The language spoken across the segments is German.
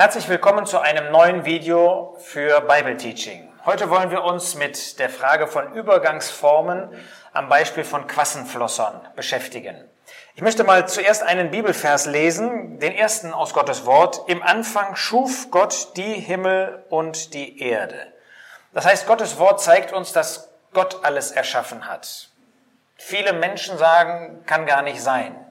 Herzlich willkommen zu einem neuen Video für Bible Teaching. Heute wollen wir uns mit der Frage von Übergangsformen am Beispiel von Quassenflossern beschäftigen. Ich möchte mal zuerst einen Bibelvers lesen, den ersten aus Gottes Wort. Im Anfang schuf Gott die Himmel und die Erde. Das heißt, Gottes Wort zeigt uns, dass Gott alles erschaffen hat. Viele Menschen sagen, kann gar nicht sein.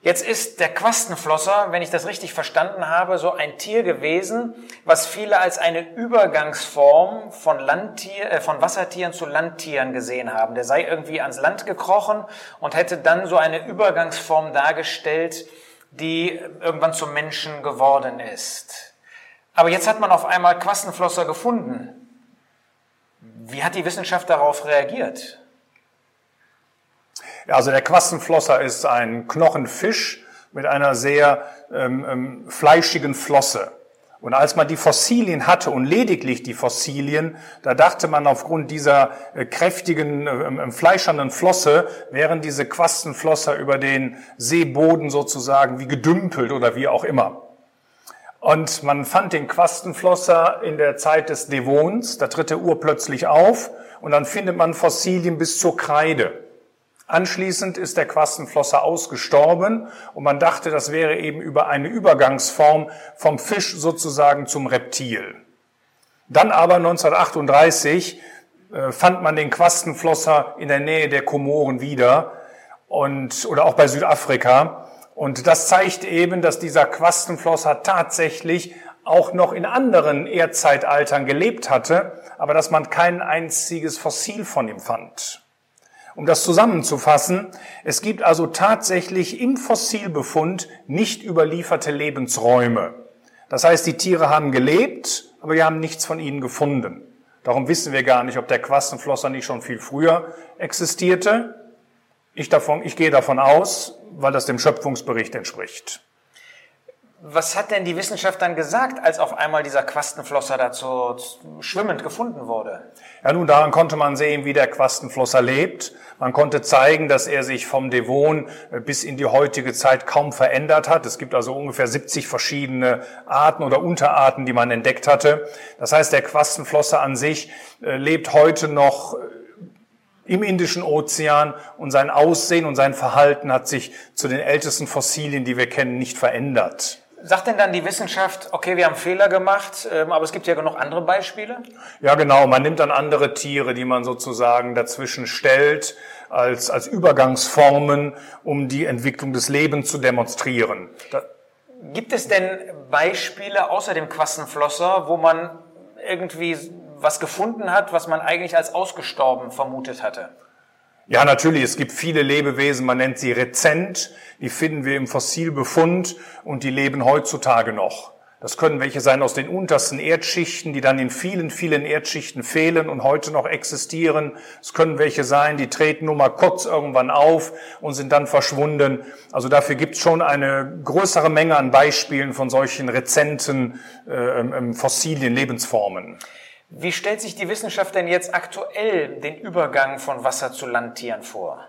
Jetzt ist der Quastenflosser, wenn ich das richtig verstanden habe, so ein Tier gewesen, was viele als eine Übergangsform von, Landtier, äh, von Wassertieren zu Landtieren gesehen haben. Der sei irgendwie ans Land gekrochen und hätte dann so eine Übergangsform dargestellt, die irgendwann zum Menschen geworden ist. Aber jetzt hat man auf einmal Quastenflosser gefunden. Wie hat die Wissenschaft darauf reagiert? Ja, also der Quassenflosser ist ein Knochenfisch mit einer sehr ähm, ähm, fleischigen Flosse. Und als man die Fossilien hatte und lediglich die Fossilien, da dachte man aufgrund dieser äh, kräftigen, äh, ähm, fleischernden Flosse, wären diese Quastenflosser über den Seeboden sozusagen wie gedümpelt oder wie auch immer. Und man fand den Quastenflosser in der Zeit des Devons, da tritt der Ur plötzlich auf und dann findet man Fossilien bis zur Kreide. Anschließend ist der Quastenflosser ausgestorben und man dachte, das wäre eben über eine Übergangsform vom Fisch sozusagen zum Reptil. Dann aber 1938 äh, fand man den Quastenflosser in der Nähe der Komoren wieder und, oder auch bei Südafrika. Und das zeigt eben, dass dieser Quastenflosser tatsächlich auch noch in anderen Erdzeitaltern gelebt hatte, aber dass man kein einziges Fossil von ihm fand. Um das zusammenzufassen, es gibt also tatsächlich im Fossilbefund nicht überlieferte Lebensräume. Das heißt, die Tiere haben gelebt, aber wir haben nichts von ihnen gefunden. Darum wissen wir gar nicht, ob der Quastenflosser nicht schon viel früher existierte. Ich, davon, ich gehe davon aus, weil das dem Schöpfungsbericht entspricht. Was hat denn die Wissenschaft dann gesagt, als auf einmal dieser Quastenflosser dazu schwimmend gefunden wurde? Ja, nun, daran konnte man sehen, wie der Quastenflosser lebt. Man konnte zeigen, dass er sich vom Devon äh, bis in die heutige Zeit kaum verändert hat. Es gibt also ungefähr 70 verschiedene Arten oder Unterarten, die man entdeckt hatte. Das heißt, der Quastenflosser an sich äh, lebt heute noch äh, im Indischen Ozean und sein Aussehen und sein Verhalten hat sich zu den ältesten Fossilien, die wir kennen, nicht verändert. Sagt denn dann die Wissenschaft, okay, wir haben Fehler gemacht, ähm, aber es gibt ja genug andere Beispiele? Ja, genau. Man nimmt dann andere Tiere, die man sozusagen dazwischen stellt, als, als Übergangsformen, um die Entwicklung des Lebens zu demonstrieren. Da gibt es denn Beispiele außer dem Quassenflosser, wo man irgendwie was gefunden hat, was man eigentlich als ausgestorben vermutet hatte? Ja, natürlich. Es gibt viele Lebewesen, man nennt sie rezent. Die finden wir im Fossilbefund und die leben heutzutage noch. Das können welche sein aus den untersten Erdschichten, die dann in vielen, vielen Erdschichten fehlen und heute noch existieren. Es können welche sein, die treten nur mal kurz irgendwann auf und sind dann verschwunden. Also dafür gibt es schon eine größere Menge an Beispielen von solchen rezenten äh, ähm, Fossilien, Lebensformen. Wie stellt sich die Wissenschaft denn jetzt aktuell den Übergang von Wasser zu Landtieren vor?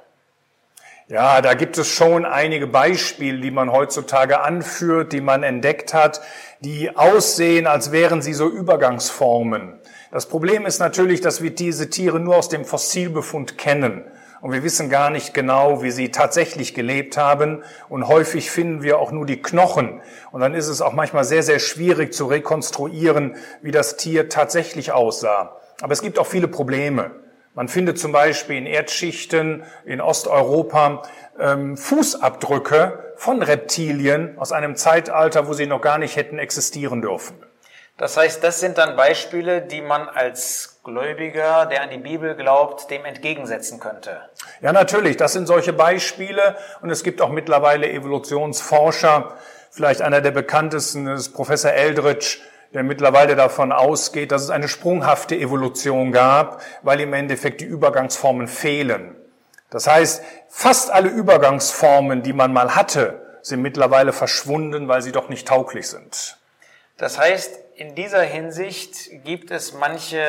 Ja, da gibt es schon einige Beispiele, die man heutzutage anführt, die man entdeckt hat, die aussehen, als wären sie so Übergangsformen. Das Problem ist natürlich, dass wir diese Tiere nur aus dem Fossilbefund kennen und wir wissen gar nicht genau, wie sie tatsächlich gelebt haben und häufig finden wir auch nur die Knochen und dann ist es auch manchmal sehr, sehr schwierig zu rekonstruieren, wie das Tier tatsächlich aussah. Aber es gibt auch viele Probleme. Man findet zum Beispiel in Erdschichten in Osteuropa ähm, Fußabdrücke von Reptilien aus einem Zeitalter, wo sie noch gar nicht hätten existieren dürfen. Das heißt, das sind dann Beispiele, die man als Gläubiger, der an die Bibel glaubt, dem entgegensetzen könnte. Ja, natürlich. Das sind solche Beispiele. Und es gibt auch mittlerweile Evolutionsforscher. Vielleicht einer der bekanntesten ist Professor Eldridge, der mittlerweile davon ausgeht, dass es eine sprunghafte Evolution gab, weil im Endeffekt die Übergangsformen fehlen. Das heißt, fast alle Übergangsformen, die man mal hatte, sind mittlerweile verschwunden, weil sie doch nicht tauglich sind. Das heißt, in dieser Hinsicht gibt es manche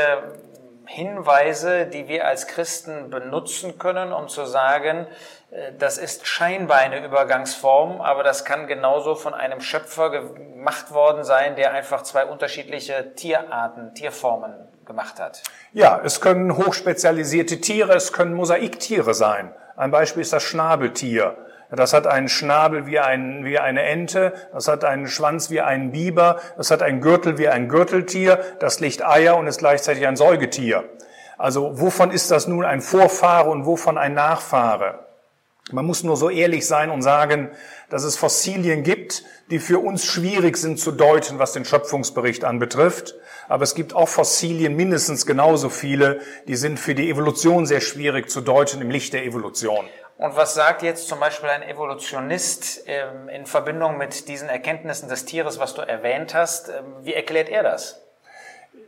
Hinweise, die wir als Christen benutzen können, um zu sagen, äh, das ist scheinbar eine Übergangsform, aber das kann genauso von einem Schöpfer gemacht worden sein, der einfach zwei unterschiedliche Tierarten, Tierformen gemacht hat. Ja, es können hochspezialisierte Tiere, es können Mosaiktiere sein. Ein Beispiel ist das Schnabeltier. Das hat einen Schnabel wie, ein, wie eine Ente, das hat einen Schwanz wie ein Biber, das hat einen Gürtel wie ein Gürteltier, das legt Eier und ist gleichzeitig ein Säugetier. Also wovon ist das nun ein Vorfahre und wovon ein Nachfahre? Man muss nur so ehrlich sein und sagen, dass es Fossilien gibt, die für uns schwierig sind zu deuten, was den Schöpfungsbericht anbetrifft. Aber es gibt auch Fossilien, mindestens genauso viele, die sind für die Evolution sehr schwierig zu deuten im Licht der Evolution. Und was sagt jetzt zum Beispiel ein Evolutionist ähm, in Verbindung mit diesen Erkenntnissen des Tieres, was du erwähnt hast? Ähm, wie erklärt er das?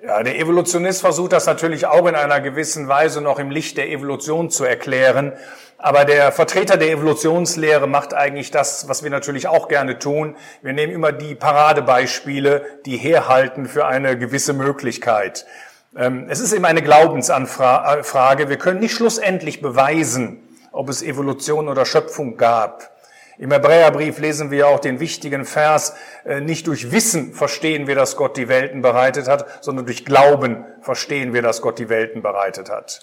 Ja, der Evolutionist versucht das natürlich auch in einer gewissen Weise noch im Licht der Evolution zu erklären. Aber der Vertreter der Evolutionslehre macht eigentlich das, was wir natürlich auch gerne tun. Wir nehmen immer die Paradebeispiele, die herhalten für eine gewisse Möglichkeit. Ähm, es ist eben eine Glaubensanfrage. Wir können nicht schlussendlich beweisen, ob es Evolution oder Schöpfung gab. Im Hebräerbrief lesen wir auch den wichtigen Vers, äh, nicht durch Wissen verstehen wir, dass Gott die Welten bereitet hat, sondern durch Glauben verstehen wir, dass Gott die Welten bereitet hat.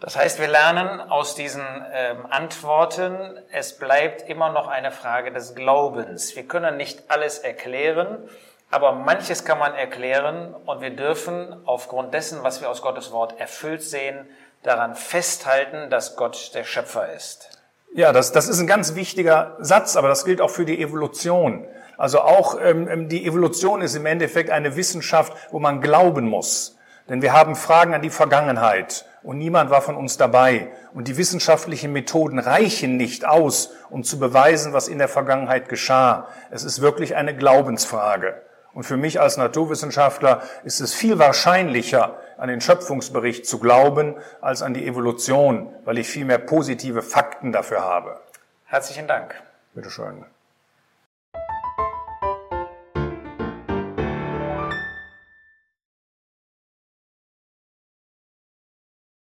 Das heißt, wir lernen aus diesen ähm, Antworten, es bleibt immer noch eine Frage des Glaubens. Wir können nicht alles erklären, aber manches kann man erklären und wir dürfen aufgrund dessen, was wir aus Gottes Wort erfüllt sehen, daran festhalten, dass Gott der Schöpfer ist. Ja, das, das ist ein ganz wichtiger Satz, aber das gilt auch für die Evolution. Also auch ähm, ähm, die Evolution ist im Endeffekt eine Wissenschaft, wo man glauben muss. Denn wir haben Fragen an die Vergangenheit und niemand war von uns dabei. Und die wissenschaftlichen Methoden reichen nicht aus, um zu beweisen, was in der Vergangenheit geschah. Es ist wirklich eine Glaubensfrage. Und für mich als Naturwissenschaftler ist es viel wahrscheinlicher, an den Schöpfungsbericht zu glauben, als an die Evolution, weil ich viel mehr positive Fakten dafür habe. Herzlichen Dank. Bitte schön.